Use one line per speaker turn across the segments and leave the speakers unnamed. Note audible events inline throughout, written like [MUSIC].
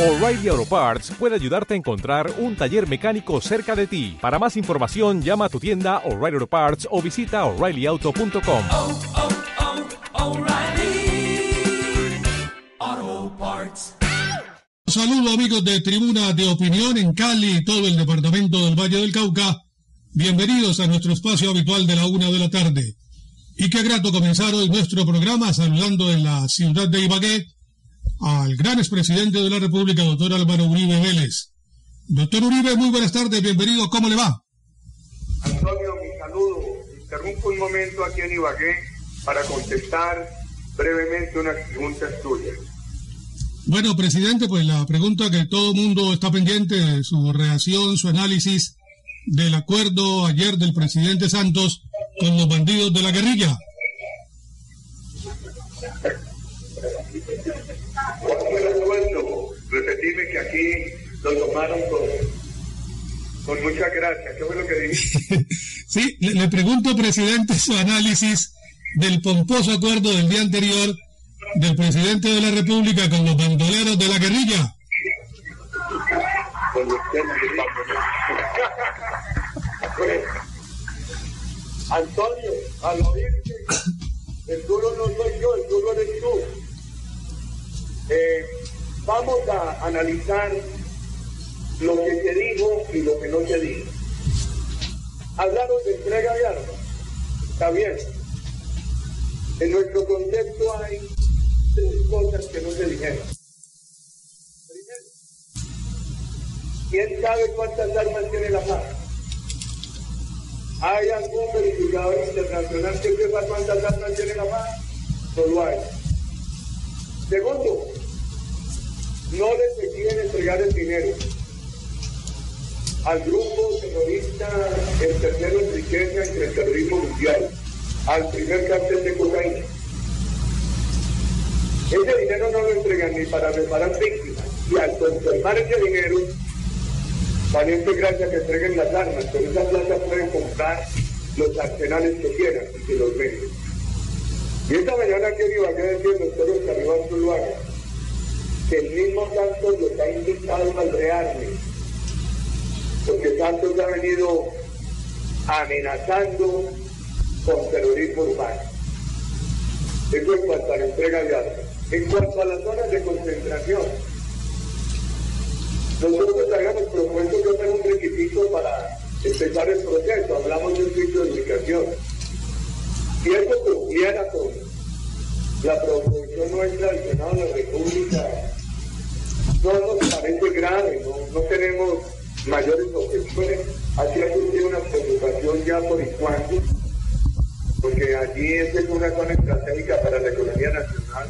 O'Reilly Auto Parts puede ayudarte a encontrar un taller mecánico cerca de ti. Para más información, llama a tu tienda O'Reilly Auto Parts o visita oreillyauto.com.
oh, oh, Parts.
Saludos amigos de Tribuna de Opinión en Cali y todo el departamento del Valle del Cauca. Bienvenidos a nuestro espacio habitual de la una de la tarde. Y qué grato comenzar hoy nuestro programa saludando en la ciudad de Ibagué al gran expresidente de la República, doctor Álvaro Uribe Vélez. Doctor Uribe, muy buenas tardes, bienvenido, ¿cómo le va?
Antonio, mi saludo. Interrumpo un momento aquí en Ibagué para contestar brevemente unas preguntas tuyas.
Bueno, presidente, pues la pregunta que todo mundo está pendiente de su reacción, su análisis del acuerdo ayer del presidente Santos con los bandidos de la guerrilla.
¿Cuál fue el acuerdo? Repetime que aquí lo tomaron con, con mucha gracia. ¿Qué fue lo que dijiste? [LAUGHS]
Sí, le, le pregunto, presidente, su análisis del pomposo acuerdo del día anterior del presidente de la República con los bandoleros de la guerrilla. [LAUGHS]
Antonio, al oírte, vamos a analizar lo que se dijo y lo que no se dijo. Hablaron de entrega de armas. Está bien. En nuestro concepto hay tres cosas que no se dijeron. Primero, ¿quién sabe cuántas armas tiene la paz? ¿Hay algún verificador internacional que sepa cuántas armas tiene la paz? No lo hay. Segundo, no les exigen entregar el dinero al grupo terrorista, el tercero en riqueza entre el terrorismo mundial, al primer cártel de cocaína. Ese dinero no lo entregan ni para reparar víctimas, y al conservar ese dinero, valiente gracia que entreguen las armas, pero esas plata pueden comprar los arsenales que quieran y que los venden. Y esta mañana en Ibagué decía el doctor Oscar Iván Zuluaga, que el mismo Santos los ha invitado al rearme, porque Santos ha venido amenazando con terrorismo urbano. Eso en cuanto a la entrega de armas. En cuanto a las zonas de concentración, nosotros habíamos propuesto que fuera un requisito para empezar el proceso. Hablamos de un sitio de ubicación. Si eso cumpliera con la proposición nuestra del Senado de la República, no nos parece grave, no, no tenemos mayores objeciones. Así ha surgido una preocupación ya por Iguandu, porque allí es una zona estratégica para la economía nacional.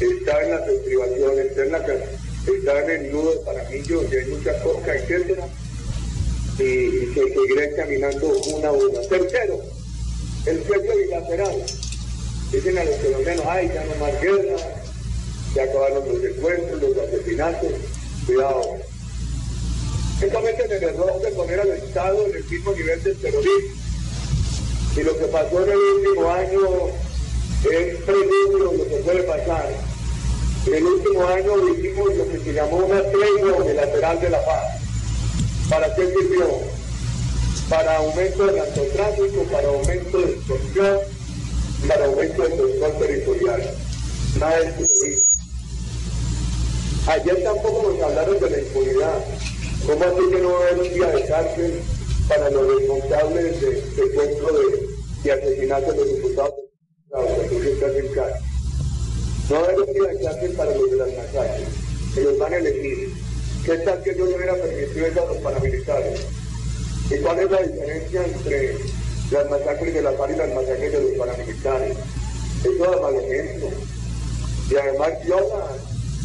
Está en las estribaciones, está en, la, está en el nudo de Paramillo, donde hay mucha coca, etcétera, y, y se seguirá caminando una a una. Tercero, el precio bilateral. Dicen a los colombianos, ay, ya no más guerra, ya acabaron los secuestros, los asesinatos, cuidado. Es cometen el error de poner al Estado en el mismo nivel del terrorismo. Y lo que pasó en el último año es preludio lo que puede pasar. En el último año hicimos lo que se llamó una tregua unilateral de la paz. ¿Para qué sirvió? Para aumento del narcotráfico, para aumento de extorsión, para aumento del control territorial. Nada de. Ayer tampoco nos hablaron de la impunidad. ¿Cómo así que no va a haber un día de cárcel para los responsables de secuestro de, de asesinato de diputados? No va a haber un día de cárcel para los de las masacres. Ellos van a elegir. ¿Qué tal que yo le hubiera permitido eso a los paramilitares? ¿Y cuál es la diferencia entre las masacres de la FARC y las masacres de los paramilitares? Eso es mal ejemplo. Y además viola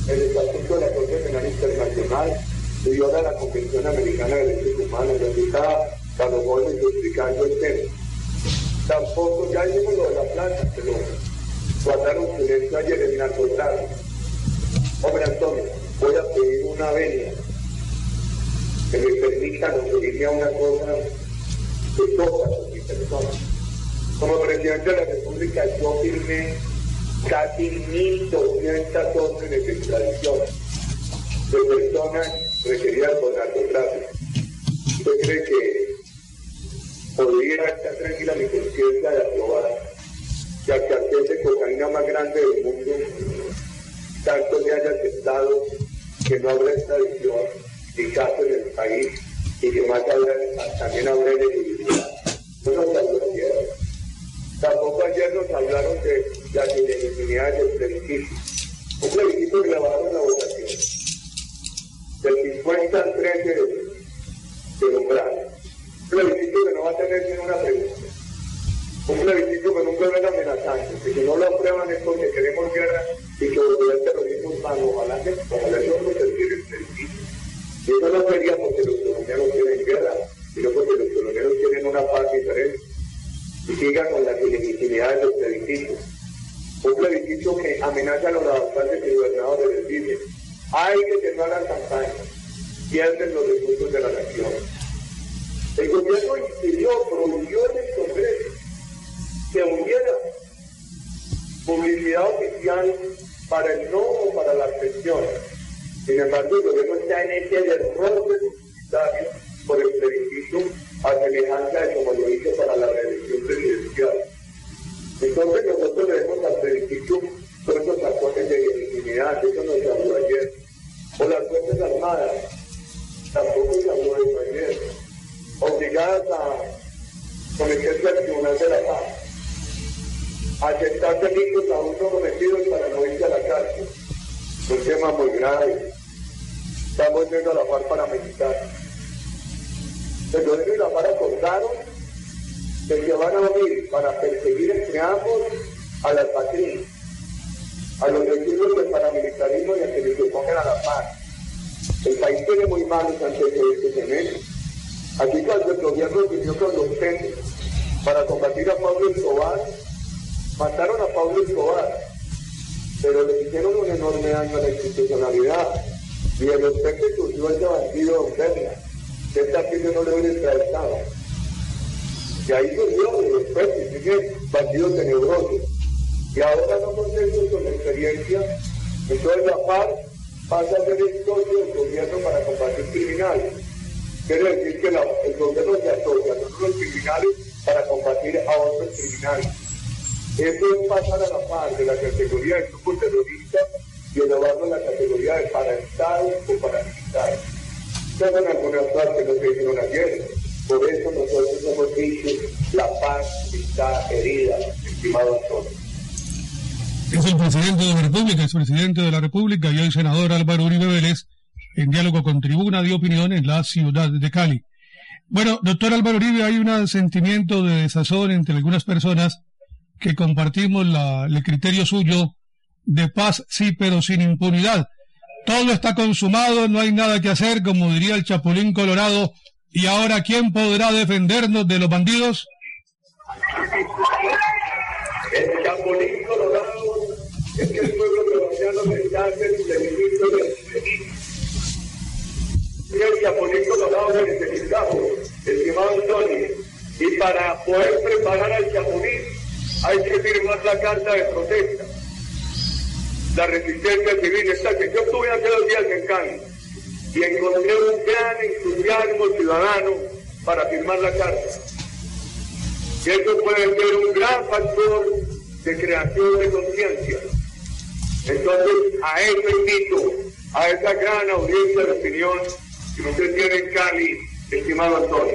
el Estatuto de la Corte Penal Internacional y viola la Convención Americana de Derechos Humanos. Donde está Carlos Gómez explicando el tema. Tampoco, ya dijimos lo de la plata, pero guardaron silencio ayer en narcotráfico. Hombre Antonio, voy a pedir una venia que me permita referirme a una cosa que toca a mi persona. Como presidente de la República, yo firmé casi 1.200 órdenes de extradición. de personas requeridas por narcotráfico. ¿Usted cree que podría estar tranquila mi conciencia de aprobar que al cartel de cocaína más grande del mundo tanto le haya aceptado que no habrá extradición ni caso en el país y que más habrá, también habrá elegibilidad? No nos. Tampoco ayer nos hablaron de las ilegitimidades del plebiscito. Un plebiscito que bajaron la votación del 50 al 13 de, de umbral. Un plebiscito que no va a tener ni una pregunta. Un plebiscito con un gobierno amenazante, que si no lo aprueban es porque queremos guerra y que volverá el terrorismo humano. Ojalá que ojalá eso no se el plebiscito. Y eso no sería porque los colombianos quieren guerra, sino porque los colombianos tienen una paz diferente. Y sigan con las ilegitimidades del plebiscito. Un plebiscito que amenaza a los alcaldes y gobernadores les dice, hay que terminar la campaña, pierden los recursos de la nación. El gobierno impidió, prohibió en el Congreso que hubiera publicidad oficial para el no o para la abstención. Sin embargo, el gobierno está en ese error de publicitario por el plebiscito a semejanza de como lo hizo para la reelección presidencial. Entonces nosotros debemos al plebiscito todos esos tacones legitimidad, eso nos habló ayer. O las Fuerzas Armadas, tampoco se habló ayer. Obligadas a someterse al Tribunal de la Paz, a aceptar delitos aún no cometidos para no irse a la cárcel. Un tema muy grave. Estamos viendo a la par paramilitar. El gobierno y la par acordaron de que van a unir para perseguir entre ambos a las patrinas a los vecinos del paramilitarismo y a que les pongan a la paz. El país tiene muy malos antecedentes en eso. Aquí cuando el gobierno vivió con los centros para combatir a Pablo Escobar, mataron a Pablo Escobar, pero le hicieron un enorme daño a la institucionalidad. Y el respeto surgió ese bandido Don Berna, que esta aquí no le hubiera extraditado. Y ahí surgió el respeto, y sigue bandido tenebroso y ahora no contentos con la experiencia, entonces la paz pasa a ser socio del gobierno para combatir criminales. Quiere decir que el gobierno se asocia con los criminales para combatir a otros criminales. Eso es pasar a la paz de la categoría de grupo terrorista y elevarlo a la categoría de paraestados o paramilitares. Son algunas cosas que se hicieron ayer. Por eso nosotros hemos dicho, la paz está herida, estimado Antonio.
Es el presidente de la República, es presidente de la República y hoy senador Álvaro Uribe Vélez en diálogo con Tribuna de Opinión en la ciudad de Cali. Bueno, doctor Álvaro Uribe, hay un sentimiento de desazón entre algunas personas que compartimos la, el criterio suyo de paz, sí, pero sin impunidad. Todo está consumado, no hay nada que hacer, como diría el Chapulín Colorado. ¿Y ahora quién podrá defendernos de los bandidos?
El Chapulín Colorado el delito del Y el Chapulín Colorado se necesitamos, estimado Antonio. Y para poder preparar al Chapulín hay que firmar la carta de protesta. La resistencia civil está que yo estuve hace dos días en Cali y encontré un gran entusiasmo ciudadano para firmar la carta. Y eso puede ser un gran factor de creación de conciencia. Entonces, a eso invito, a esa gran audiencia de opinión que usted tiene en Cali, estimado Antonio.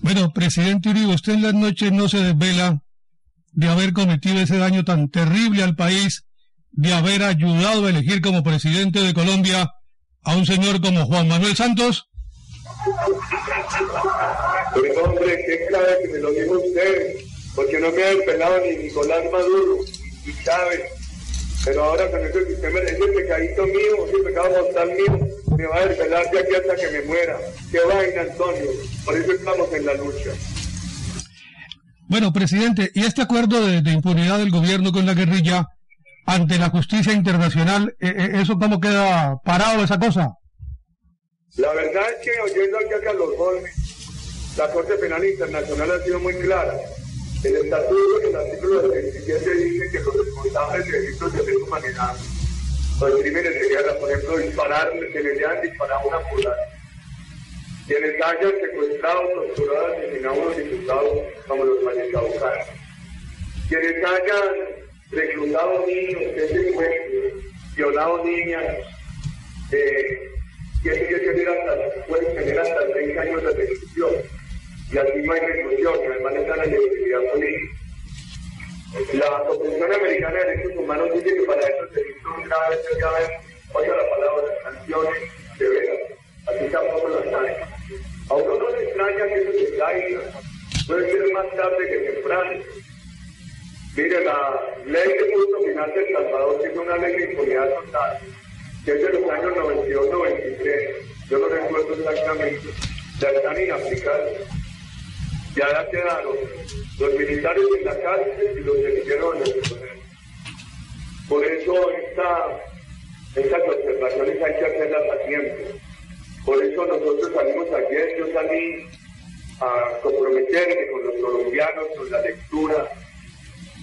Bueno, presidente Uribe, usted en las noches no se desvela de haber cometido ese daño tan terrible al país, de haber ayudado a elegir como presidente de Colombia a un señor como Juan Manuel Santos.
Pues hombre, qué clave que me lo dijo usted, porque no me ha desvelado ni Nicolás Maduro, y Chávez. Pero ahora con usted me dice pecadito mío, ese pecado mortal mío, me va a desvelar de aquí hasta que me muera. Qué vaina, Antonio. Por eso estamos en la lucha.
Bueno, presidente, ¿y este acuerdo de, de impunidad del gobierno con la guerrilla ante la justicia internacional, eh, eh, eso cómo queda parado esa cosa?
La verdad es que oyendo aquí a Carlos Gómez, la Corte Penal Internacional ha sido muy clara. El Estatuto, el artículo 27, dice que los responsables de delitos de lesa humanidad Los crímenes serían, por ejemplo, disparar, que le hayan disparado una ambulancia. Quienes hayan secuestrado, torturado, asesinado a unos diputados como los Vallecaucanos. Quienes hayan reclutado niños, que violado niñas, eh, tienen que tener hasta, pueden tener hasta seis años de reclusión. Y así no hay reclusión, además está la legitimidad política. La Convención Americana de Derechos Humanos dice que para estos delitos graves llaman, oiga la palabra, sanciones severas. Así tampoco las hay. A no le extraña que eso se caiga. Puede ser más tarde que temprano. Mire, la ley de punto final de Salvador tiene una ley de impunidad total que es de los años 92-93, yo no recuerdo exactamente, ya están inaplicados. Ya quedaron los militares en la cárcel y los guerrilleros en el poder. Por eso esta, estas observaciones hay que hacerlas a tiempo. Por eso nosotros salimos ayer, yo salí a comprometerme con los colombianos con la lectura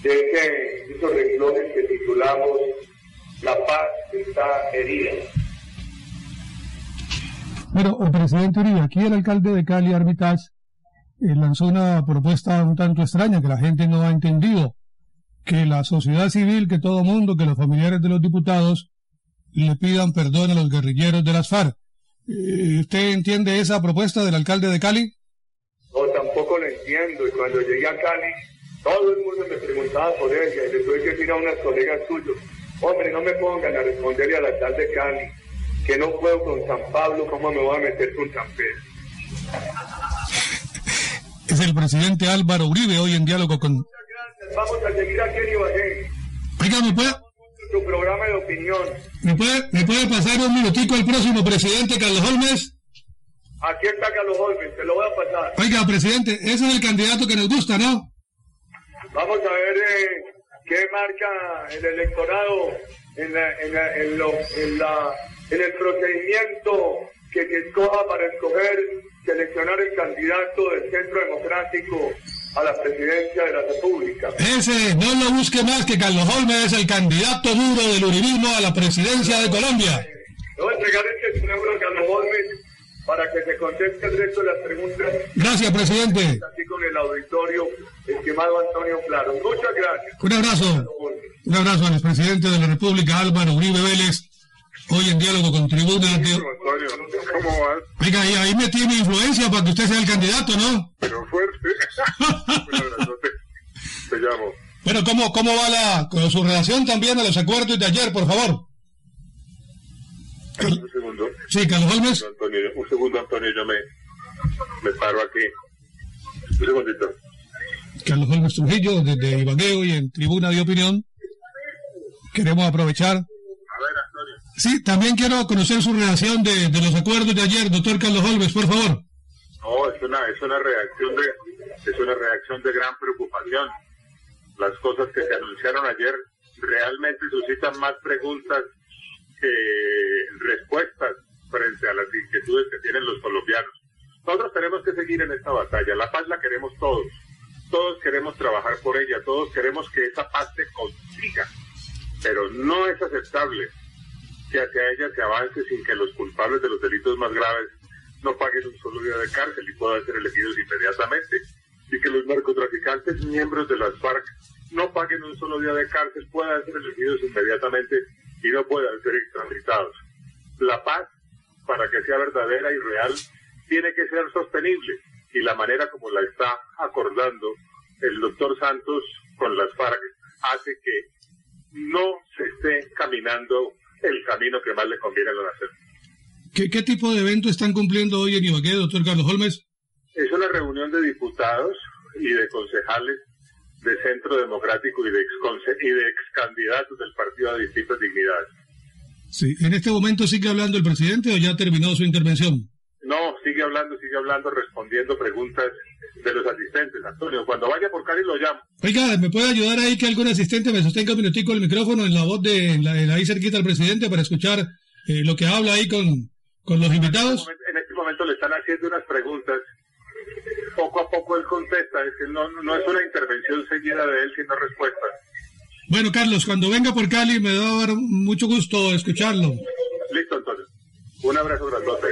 de esos renglones que titulamos la paz está herida.
Bueno, presidente Uribe, aquí el alcalde de Cali, Armitage, eh, lanzó una propuesta un tanto extraña que la gente no ha entendido, que la sociedad civil, que todo mundo, que los familiares de los diputados le pidan perdón a los guerrilleros de las FARC. Eh, ¿Usted entiende esa propuesta del alcalde de Cali?
No, tampoco lo entiendo. Y cuando llegué a Cali, todo el mundo me preguntaba por ella y le tuve que decir a unas colegas suyos, Hombre, no me pongan a responderle a la tal de Cali, que no puedo con San Pablo, ¿cómo me voy a meter con San Pedro?
Es el presidente Álvaro Uribe hoy en diálogo con...
Muchas gracias, vamos a seguir aquí en Ibagué.
Oiga, ¿me puede,
Tu programa de opinión.
¿me puede, ¿me puede pasar un minutico al próximo presidente, Carlos Holmes?
Aquí está Carlos Holmes, te lo voy a pasar.
Oiga, presidente, ese es el candidato que nos gusta, ¿no?
Vamos a ver eh, qué marca el electorado en, la, en, la, en, lo, en, la, en el procedimiento que se escoja para escoger, seleccionar el candidato del Centro Democrático a la presidencia de la República.
Ese, no lo busque más que Carlos Holmes es el candidato duro del uribismo a la presidencia de Colombia.
A entregar este cerebro a Carlos Holmes para que se conteste el resto de las preguntas.
Gracias, presidente.
Aquí con el auditorio, estimado Antonio Claro. Muchas gracias.
Un abrazo. Un abrazo al expresidente de la República, Álvaro Uribe Vélez, hoy en diálogo con Tribuna. De...
¿cómo vas?
Oiga, y ahí me tiene influencia para que usted sea el candidato, ¿no?
Pero fuerte. [LAUGHS] Te llamo.
Pero ¿cómo, cómo va la, con su relación también a los acuerdos de ayer, por favor?
Un segundo.
Sí, Carlos Holmes.
Antonio, un segundo, Antonio, yo me, me paro aquí. Un segundito.
Carlos Holmes Trujillo, desde Ibagué y en Tribuna de Opinión. Queremos aprovechar. Sí, también quiero conocer su relación de, de los acuerdos de ayer, doctor Carlos Holmes, por favor.
No, es una, es una reacción de, es una reacción de gran preocupación. Las cosas que se anunciaron ayer realmente suscitan más preguntas que respuestas frente a las inquietudes que tienen los colombianos. Nosotros tenemos que seguir en esta batalla. La paz la queremos todos. Todos queremos trabajar por ella. Todos queremos que esa paz se consiga. Pero no es aceptable que hacia ella se avance sin que los culpables de los delitos más graves no paguen un solo día de cárcel y puedan ser elegidos inmediatamente. Y que los narcotraficantes, miembros de las FARC, no paguen un solo día de cárcel, puedan ser elegidos inmediatamente y no puedan ser extraditados. La paz, para que sea verdadera y real, tiene que ser sostenible y la manera como la está acordando el doctor Santos con las FARC hace que no se esté caminando el camino que más le conviene a la nación.
¿Qué, qué tipo de evento están cumpliendo hoy en Ibagué, doctor Carlos Holmes?
Es una reunión de diputados y de concejales de Centro Democrático y de, ex y de ex candidatos del partido a distintas dignidades.
Sí, ¿en este momento sigue hablando el presidente o ya terminó su intervención?
No, sigue hablando, sigue hablando, respondiendo preguntas de los asistentes. Antonio, cuando vaya por Cali lo llamo.
Oiga, ¿me puede ayudar ahí que algún asistente me sostenga un minutico el micrófono en la voz de, en la, en ahí cerquita al presidente para escuchar eh, lo que habla ahí con, con los invitados?
En este, momento, en este momento le están haciendo unas preguntas. Poco a poco él contesta, es que no, no es una intervención seguida de él, sino respuestas.
Bueno, Carlos, cuando venga por Cali me va a dar mucho gusto escucharlo.
Listo, Antonio. Un abrazo grandote.